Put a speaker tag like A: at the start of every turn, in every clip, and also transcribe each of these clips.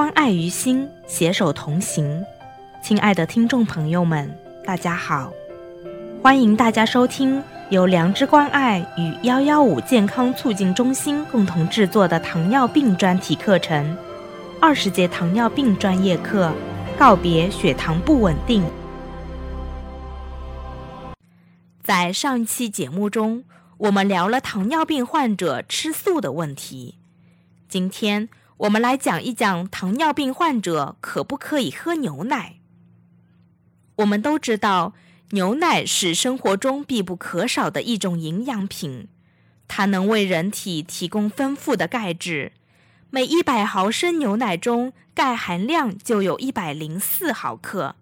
A: 关爱于心，携手同行。亲爱的听众朋友们，大家好，欢迎大家收听由良知关爱与幺幺五健康促进中心共同制作的糖尿病专题课程——二十节糖尿病专业课，告别血糖不稳定。在上一期节目中，我们聊了糖尿病患者吃素的问题。今天我们来讲一讲糖尿病患者可不可以喝牛奶。我们都知道，牛奶是生活中必不可少的一种营养品，它能为人体提供丰富的钙质。每一百毫升牛奶中，钙含量就有一百零四毫克。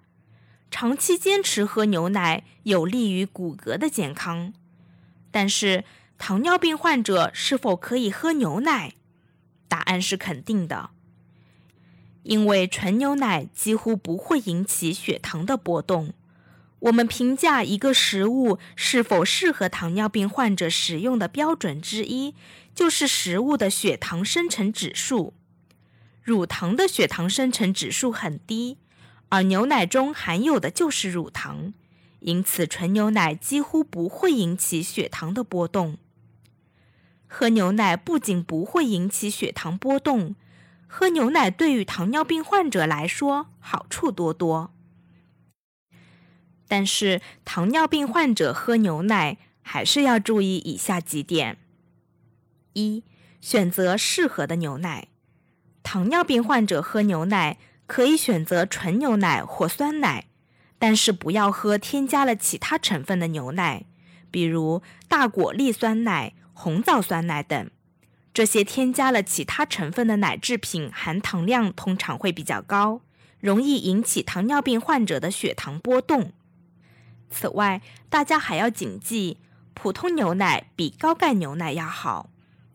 A: 长期坚持喝牛奶有利于骨骼的健康，但是糖尿病患者是否可以喝牛奶？答案是肯定的，因为纯牛奶几乎不会引起血糖的波动。我们评价一个食物是否适合糖尿病患者食用的标准之一，就是食物的血糖生成指数。乳糖的血糖生成指数很低。而牛奶中含有的就是乳糖，因此纯牛奶几乎不会引起血糖的波动。喝牛奶不仅不会引起血糖波动，喝牛奶对于糖尿病患者来说好处多多。但是糖尿病患者喝牛奶还是要注意以下几点：一、选择适合的牛奶。糖尿病患者喝牛奶。可以选择纯牛奶或酸奶，但是不要喝添加了其他成分的牛奶，比如大果粒酸奶、红枣酸奶等。这些添加了其他成分的奶制品含糖量通常会比较高，容易引起糖尿病患者的血糖波动。此外，大家还要谨记，普通牛奶比高钙牛奶要好，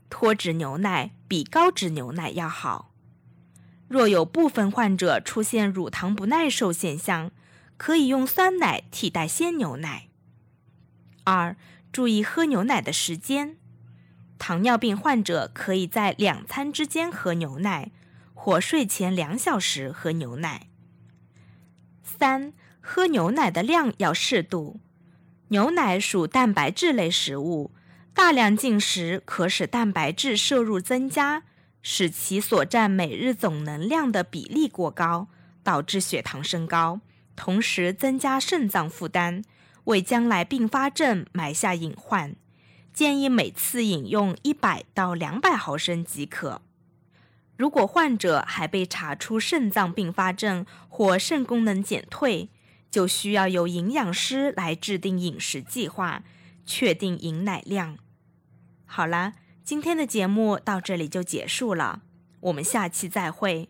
A: 脱脂牛奶比高脂牛奶要好。若有部分患者出现乳糖不耐受现象，可以用酸奶替代鲜牛奶。二、注意喝牛奶的时间。糖尿病患者可以在两餐之间喝牛奶，或睡前两小时喝牛奶。三、喝牛奶的量要适度。牛奶属蛋白质类食物，大量进食可使蛋白质摄入增加。使其所占每日总能量的比例过高，导致血糖升高，同时增加肾脏负担，为将来并发症埋下隐患。建议每次饮用一百到两百毫升即可。如果患者还被查出肾脏并发症或肾功能减退，就需要由营养师来制定饮食计划，确定饮奶量。好啦。今天的节目到这里就结束了，我们下期再会。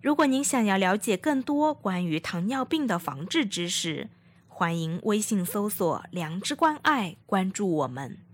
A: 如果您想要了解更多关于糖尿病的防治知识，欢迎微信搜索“良知关爱”，关注我们。